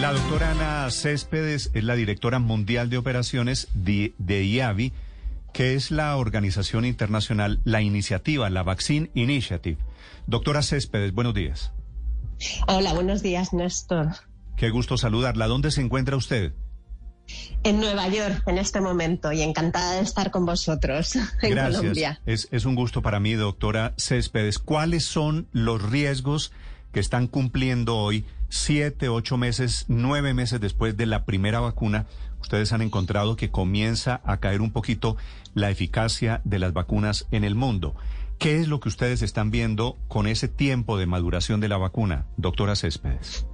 La doctora Ana Céspedes es la directora mundial de operaciones de, IAVI, que es la organización internacional, la iniciativa, la Vaccine Initiative. Doctora Céspedes, buenos días. Hola, buenos días, Néstor. Qué gusto saludarla. ¿Dónde se encuentra usted? En Nueva York en este momento y encantada de estar con vosotros en Colombia. Es, es un gusto para mí, doctora Céspedes. ¿Cuáles son los riesgos que están cumpliendo hoy, siete, ocho meses, nueve meses después de la primera vacuna? Ustedes han encontrado que comienza a caer un poquito la eficacia de las vacunas en el mundo. ¿Qué es lo que ustedes están viendo con ese tiempo de maduración de la vacuna, doctora Céspedes?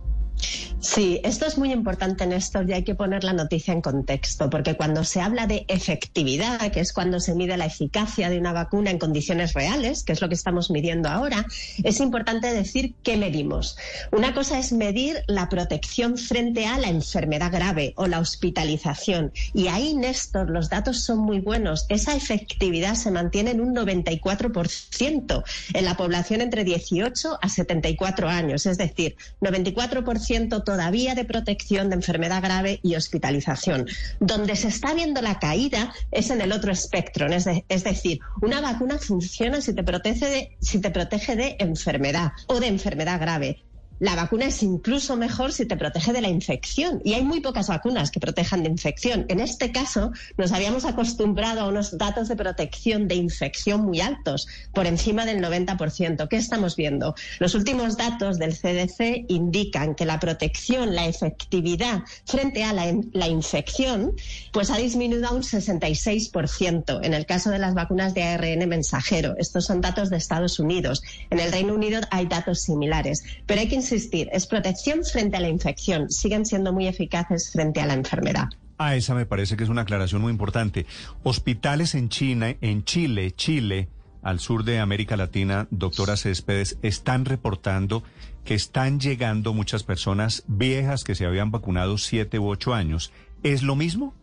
Sí, esto es muy importante, Néstor, y hay que poner la noticia en contexto, porque cuando se habla de efectividad, que es cuando se mide la eficacia de una vacuna en condiciones reales, que es lo que estamos midiendo ahora, es importante decir qué medimos. Una cosa es medir la protección frente a la enfermedad grave o la hospitalización. Y ahí, Néstor, los datos son muy buenos. Esa efectividad se mantiene en un 94% en la población entre 18 a 74 años, es decir, 94% todavía de protección de enfermedad grave y hospitalización. Donde se está viendo la caída es en el otro espectro, es, es decir, una vacuna funciona si te protege de, si te protege de enfermedad o de enfermedad grave. La vacuna es incluso mejor si te protege de la infección y hay muy pocas vacunas que protejan de infección. En este caso, nos habíamos acostumbrado a unos datos de protección de infección muy altos, por encima del 90%. ¿Qué estamos viendo? Los últimos datos del CDC indican que la protección, la efectividad frente a la, infección, pues ha disminuido a un 66% en el caso de las vacunas de ARN mensajero. Estos son datos de Estados Unidos. En el Reino Unido hay datos similares, pero hay que es protección frente a la infección. Siguen siendo muy eficaces frente a la enfermedad. Ah, esa me parece que es una aclaración muy importante. Hospitales en China, en Chile, Chile, al sur de América Latina, doctora Céspedes, están reportando que están llegando muchas personas viejas que se habían vacunado siete u ocho años. ¿Es lo mismo?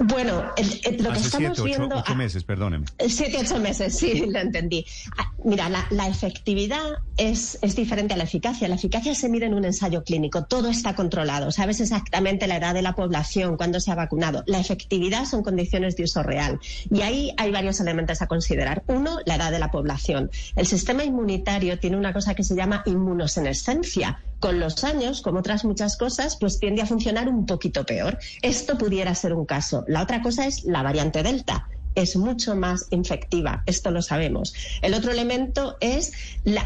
Bueno, lo que estamos viendo... Ocho meses, perdóneme. Siete, ocho meses, sí, lo entendí. Ah, mira, la, efectividad es, es, diferente a la eficacia. La eficacia se mide en un ensayo clínico, todo está controlado, sabes exactamente la edad de la población, cuándo se ha vacunado. La efectividad son condiciones de uso real. Y ahí hay varios elementos a considerar. Uno, la edad de la población. El sistema inmunitario tiene una cosa que se llama inmunosenescencia con los años, como otras muchas cosas, pues tiende a funcionar un poquito peor. Esto pudiera ser un caso. La otra cosa es la variante Delta es mucho más infectiva, esto lo sabemos. El otro elemento es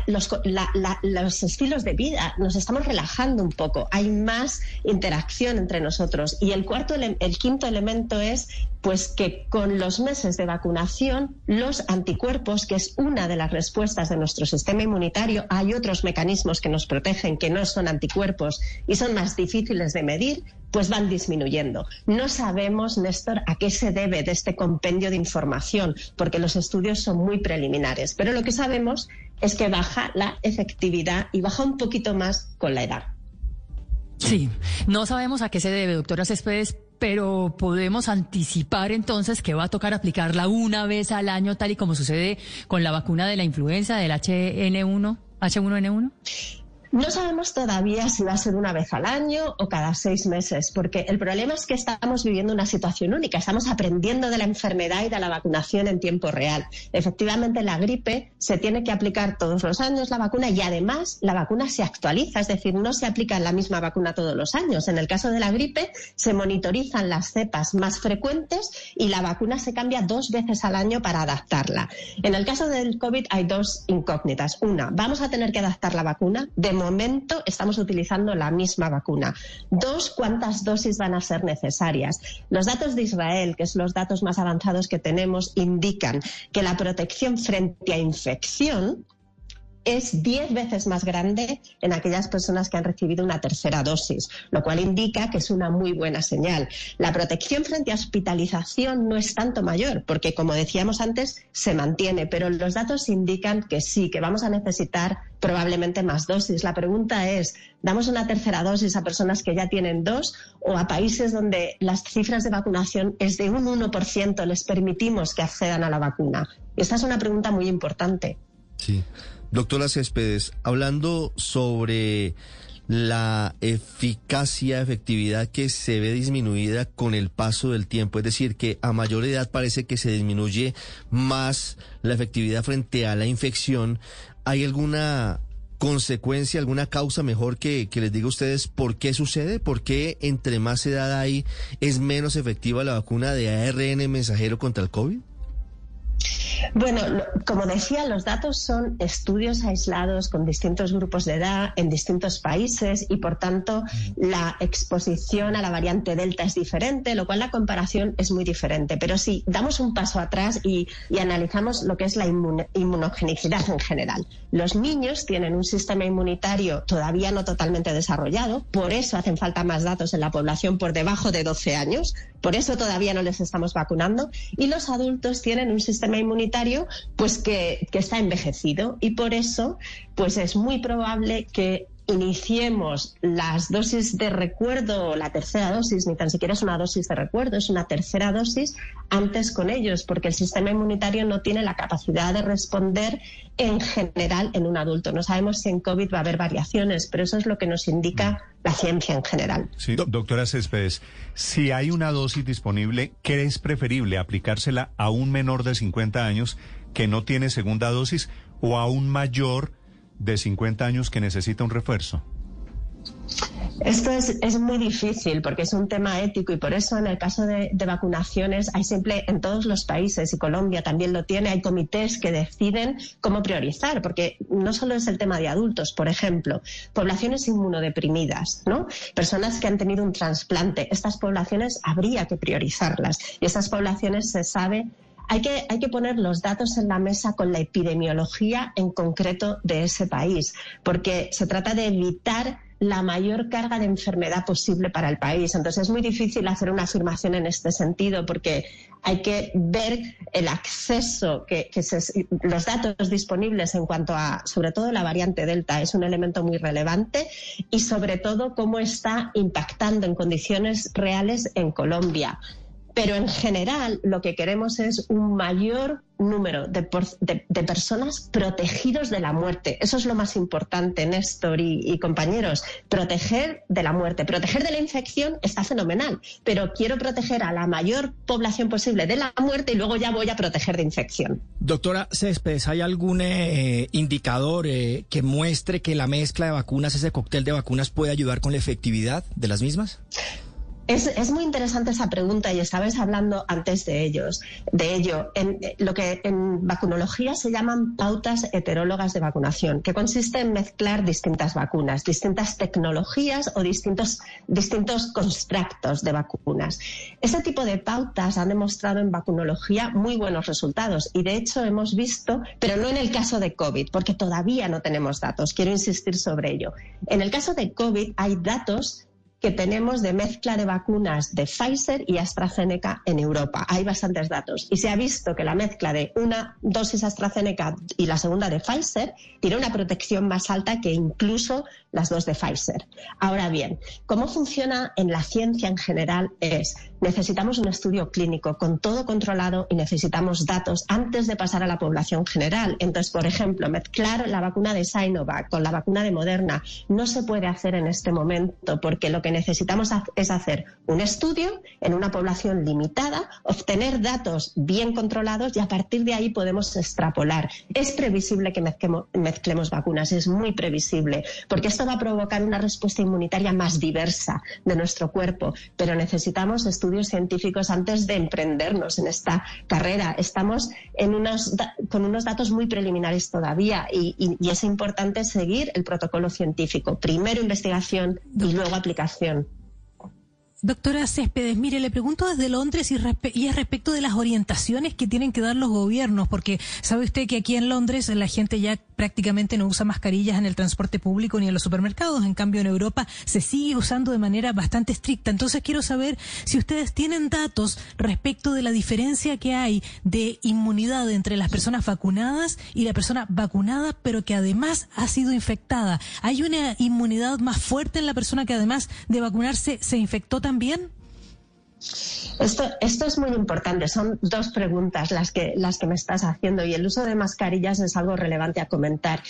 los, estilos de vida, nos estamos relajando un poco, hay más interacción entre nosotros. Y el cuarto, el quinto elemento es pues que con los meses de vacunación, los anticuerpos, que es una de las respuestas de nuestro sistema inmunitario, hay otros mecanismos que nos protegen que no son anticuerpos y son más difíciles de medir, pues van disminuyendo. No sabemos, Néstor, a qué se debe de este compendio de información, porque los estudios son muy preliminares. Pero lo que sabemos es que baja la efectividad y baja un poquito más con la edad. Sí, no sabemos a qué se debe, doctora pero podemos anticipar entonces que va a tocar aplicarla una vez al año, tal y como sucede con la vacuna de la influenza del HN1, H1N1. No sabemos todavía si va a ser una vez al año o cada seis meses, porque el problema es que estamos viviendo una situación única. Estamos aprendiendo de la enfermedad y de la vacunación en tiempo real. Efectivamente, la gripe se tiene que aplicar todos los años la vacuna y además la vacuna se actualiza, es decir, no se aplica la misma vacuna todos los años. En el caso de la gripe se monitorizan las cepas más frecuentes y la vacuna se cambia dos veces al año para adaptarla. En el caso del COVID hay dos incógnitas. Una, vamos a tener que adaptar la vacuna. De momento estamos utilizando la misma vacuna. Dos, ¿cuántas dosis van a ser necesarias? Los datos de Israel, que son los datos más avanzados que tenemos, indican que la protección frente a infección es 10 veces más grande en aquellas personas que han recibido una tercera dosis, lo cual indica que es una muy buena señal. La protección frente a hospitalización no es tanto mayor, porque como decíamos antes, se mantiene, pero los datos indican que sí, que vamos a necesitar probablemente más dosis. La pregunta es, ¿damos una tercera dosis a personas que ya tienen dos o a países donde las cifras de vacunación es de un 1%, les permitimos que accedan a la vacuna? Esta es una pregunta muy importante. Sí. Doctora Céspedes, hablando sobre la eficacia, efectividad que se ve disminuida con el paso del tiempo. Es decir, que a mayor edad parece que se disminuye más la efectividad frente a la infección. ¿Hay alguna consecuencia, alguna causa mejor que, que, les diga a ustedes por qué sucede? ¿Por qué entre más edad hay es menos efectiva la vacuna de ARN mensajero contra el COVID? Bueno, como decía, los datos son estudios aislados con distintos grupos de edad en distintos países y, por tanto, la exposición a la variante Delta es diferente, lo cual la comparación es muy diferente. Pero si damos un paso atrás y, analizamos lo que es la inmunogenicidad en general. Los niños tienen un sistema inmunitario todavía no totalmente desarrollado, por eso hacen falta más datos en la población por debajo de 12 años, por eso todavía no les estamos vacunando, y los adultos tienen un sistema inmunitario pues que, que está envejecido. Y por eso pues es muy probable que iniciemos las dosis de recuerdo, la tercera dosis, ni tan siquiera es una dosis de recuerdo, es una tercera dosis antes con ellos, porque el sistema inmunitario no tiene la capacidad de responder en general en un adulto. No sabemos si en COVID va a haber variaciones, pero eso es lo que nos indica la ciencia en general. Sí, doctora Céspedes, si hay una dosis disponible, ¿qué es preferible? ¿Aplicársela a un menor de 50 años que no tiene segunda dosis o a un mayor de 50 años que necesita un refuerzo? Esto es, es, muy difícil porque es un tema ético y por eso en el caso de, vacunaciones hay siempre en todos los países y Colombia también lo tiene, hay comités que deciden cómo priorizar porque no solo es el tema de adultos, por ejemplo, poblaciones inmunodeprimidas, ¿no? Personas que han tenido un trasplante, estas poblaciones habría que priorizarlas y esas poblaciones se sabe hay que, hay que poner los datos en la mesa con la epidemiología en concreto de ese país, porque se trata de evitar la mayor carga de enfermedad posible para el país. Entonces es muy difícil hacer una afirmación en este sentido porque hay que ver el acceso, que, los datos disponibles en cuanto a, sobre todo la variante Delta, es un elemento muy relevante y sobre todo cómo está impactando en condiciones reales en Colombia. Pero en general lo que queremos es un mayor número de, personas protegidos de la muerte. Eso es lo más importante, Néstor y, compañeros. Proteger de la muerte. Proteger de la infección está fenomenal, pero quiero proteger a la mayor población posible de la muerte y luego ya voy a proteger de infección. Doctora Céspedes, ¿hay algún eh, indicador eh, que muestre que la mezcla de vacunas, ese cóctel de vacunas, puede ayudar con la efectividad de las mismas? Es, muy interesante esa pregunta y estabais hablando antes de ellos, de ello. En eh, lo que en vacunología se llaman pautas heterólogas de vacunación, que consiste en mezclar distintas vacunas, distintas tecnologías o distintos, distintos constructos de vacunas. Ese tipo de pautas han demostrado en vacunología muy buenos resultados y de hecho hemos visto, pero no en el caso de COVID, porque todavía no tenemos datos. Quiero insistir sobre ello. En el caso de COVID hay datos que tenemos de mezcla de vacunas de Pfizer y AstraZeneca en Europa. Hay bastantes datos. Y se ha visto que la mezcla de una dosis AstraZeneca y la segunda de Pfizer tiene una protección más alta que incluso las dos de Pfizer. Ahora bien, ¿cómo funciona en la ciencia en general? Es necesitamos un estudio clínico con todo controlado y necesitamos datos antes de pasar a la población general. Entonces, por ejemplo, mezclar la vacuna de Sinovac con la vacuna de Moderna no se puede hacer en este momento porque lo que necesitamos es hacer un estudio en una población limitada, obtener datos bien controlados y a partir de ahí podemos extrapolar. Es previsible que mezclemos, mezclemos vacunas, es muy previsible, porque esto va a provocar una respuesta inmunitaria más diversa de nuestro cuerpo, pero necesitamos estudios científicos antes de emprendernos en esta carrera. Estamos en unos, con unos datos muy preliminares todavía y, y es importante seguir el protocolo científico. Primero investigación y luego aplicación. Doctora Céspedes, mire, le pregunto desde Londres y, y, es respecto de las orientaciones que tienen que dar los gobiernos, porque sabe usted que aquí en Londres la gente ya prácticamente no usa mascarillas en el transporte público ni en los supermercados, en cambio en Europa se sigue usando de manera bastante estricta. Entonces quiero saber si ustedes tienen datos respecto de la diferencia que hay de inmunidad entre las personas vacunadas y la persona vacunada, pero que además ha sido infectada. ¿Hay una inmunidad más fuerte en la persona que además de vacunarse se infectó también? También? Esto, esto es muy importante. Son dos preguntas las que, las que me estás haciendo y el uso de mascarillas es algo relevante a comentar.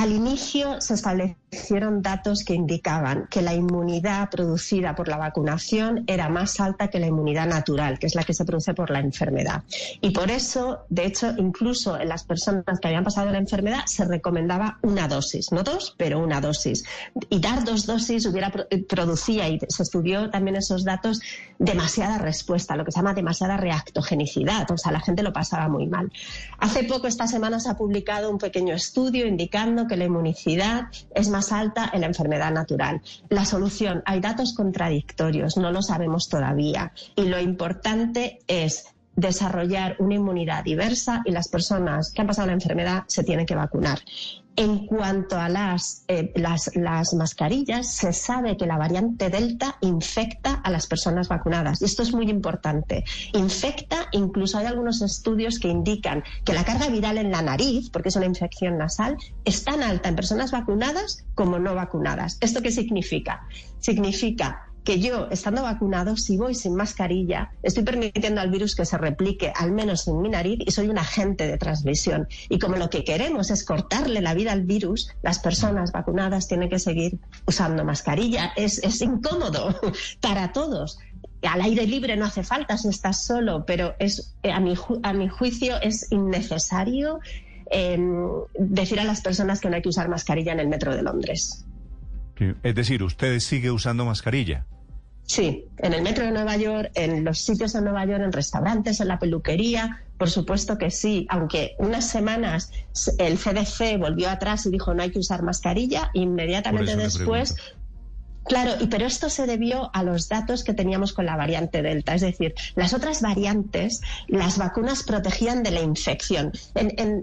Al inicio se establecieron datos que indicaban que la inmunidad producida por la vacunación era más alta que la inmunidad natural, que es la que se produce por la enfermedad. Y por eso, de hecho, incluso en las personas que habían pasado la enfermedad se recomendaba una dosis, no dos, pero una dosis. Y dar dos dosis hubiera producía, y se estudió también esos datos, demasiada respuesta, lo que se llama demasiada reactogenicidad. O sea, la gente lo pasaba muy mal. Hace poco, esta semana, se ha publicado un pequeño estudio indicando que la inmunicidad es más alta en la enfermedad natural. La solución, hay datos contradictorios, no lo sabemos todavía. Y lo importante es desarrollar una inmunidad diversa y las personas que han pasado la enfermedad se tienen que vacunar. En cuanto a las, eh, las, las, mascarillas, se sabe que la variante Delta infecta a las personas vacunadas. Y esto es muy importante. Infecta, incluso hay algunos estudios que indican que la carga viral en la nariz, porque es una infección nasal, es tan alta en personas vacunadas como no vacunadas. ¿Esto qué significa? Significa que yo, estando vacunado, si voy sin mascarilla, estoy permitiendo al virus que se replique, al menos en mi nariz, y soy un agente de transmisión. Y como lo que queremos es cortarle la vida al virus, las personas vacunadas tienen que seguir usando mascarilla. Es, es incómodo para todos. Al aire libre no hace falta si estás solo, pero es, a, mi, a mi juicio es innecesario eh, decir a las personas que no hay que usar mascarilla en el metro de Londres. Es decir, ¿usted sigue usando mascarilla? Sí, en el metro de Nueva York, en los sitios de Nueva York, en restaurantes, en la peluquería, por supuesto que sí. Aunque unas semanas el CDC volvió atrás y dijo no hay que usar mascarilla, inmediatamente después Claro, y pero esto se debió a los datos que teníamos con la variante Delta. Es decir, las otras variantes, las vacunas protegían de la infección.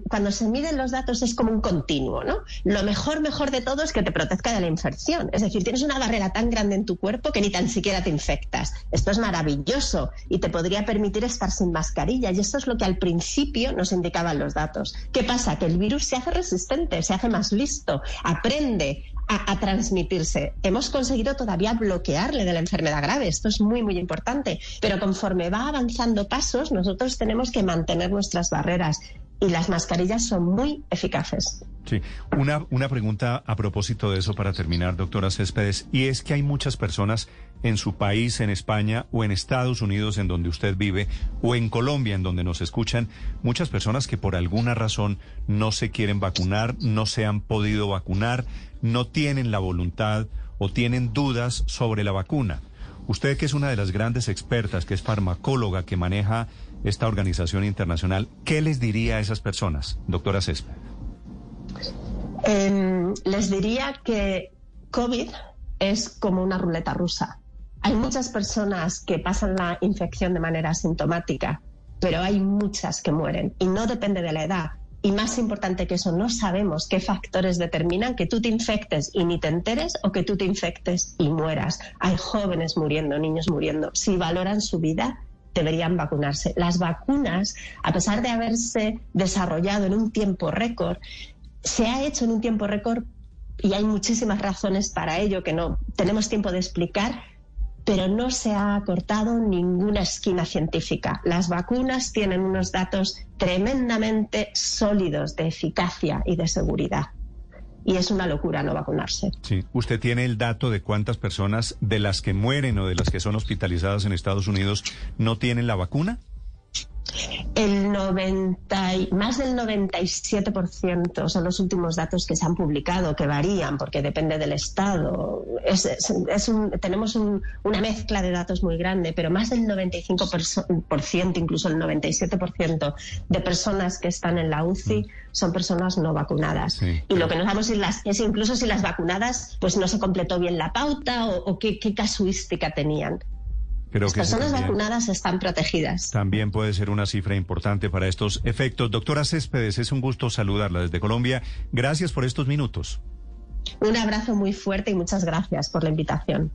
cuando se miden los datos es como un continuo, ¿no? Lo mejor, mejor de todo es que te proteja de la infección. Es decir, tienes una barrera tan grande en tu cuerpo que ni tan siquiera te infectas. Esto es maravilloso y te podría permitir estar sin mascarilla. Y esto es lo que al principio nos indicaban los datos. ¿Qué pasa? Que el virus se hace resistente, se hace más listo, aprende, a, transmitirse. Hemos conseguido todavía bloquearle de la enfermedad grave. Esto es muy, muy importante. Pero conforme va avanzando pasos, nosotros tenemos que mantener nuestras barreras y las mascarillas son muy eficaces. Sí, una, una pregunta a propósito de eso para terminar, doctora Céspedes, y es que hay muchas personas en su país, en España o en Estados Unidos, en donde usted vive, o en Colombia, en donde nos escuchan, muchas personas que por alguna razón no se quieren vacunar, no se han podido vacunar, no tienen la voluntad o tienen dudas sobre la vacuna. Usted que es una de las grandes expertas, que es farmacóloga, que maneja esta organización internacional, ¿qué les diría a esas personas, doctora Césped? Em, les diría que COVID es como una ruleta rusa. Hay muchas personas que pasan la infección de manera asintomática, pero hay muchas que mueren y no depende de la edad. Y más importante que eso, no sabemos qué factores determinan que tú te infectes y ni te enteres o que tú te infectes y mueras. Hay jóvenes muriendo, niños muriendo. Si valoran su vida, deberían vacunarse. Las vacunas, a pesar de haberse desarrollado en un tiempo récord, se ha hecho en un tiempo récord y hay muchísimas razones para ello que no tenemos tiempo de explicar, pero no se ha acortado ninguna esquina científica. Las vacunas tienen unos datos tremendamente sólidos de eficacia y de seguridad. Y es una locura no vacunarse. Sí. ¿Usted tiene el dato de cuántas personas de las que mueren o de las que son hospitalizadas en Estados Unidos no tienen la vacuna? El 90 más del 97% son los últimos datos que se han publicado, que varían porque depende del estado. tenemos una mezcla de datos muy grande, pero más del 95%, incluso el 97% de personas que están en la UCI mm. son personas no vacunadas. y lo que nos damos es, las, es, incluso si las vacunadas pues no se completó bien la pauta o, qué casuística tenían. Las personas vacunadas están protegidas. También puede ser una cifra importante para estos efectos. Doctora Céspedes, es un gusto saludarla desde Colombia. Gracias por estos minutos. Un abrazo muy fuerte y muchas gracias por la invitación.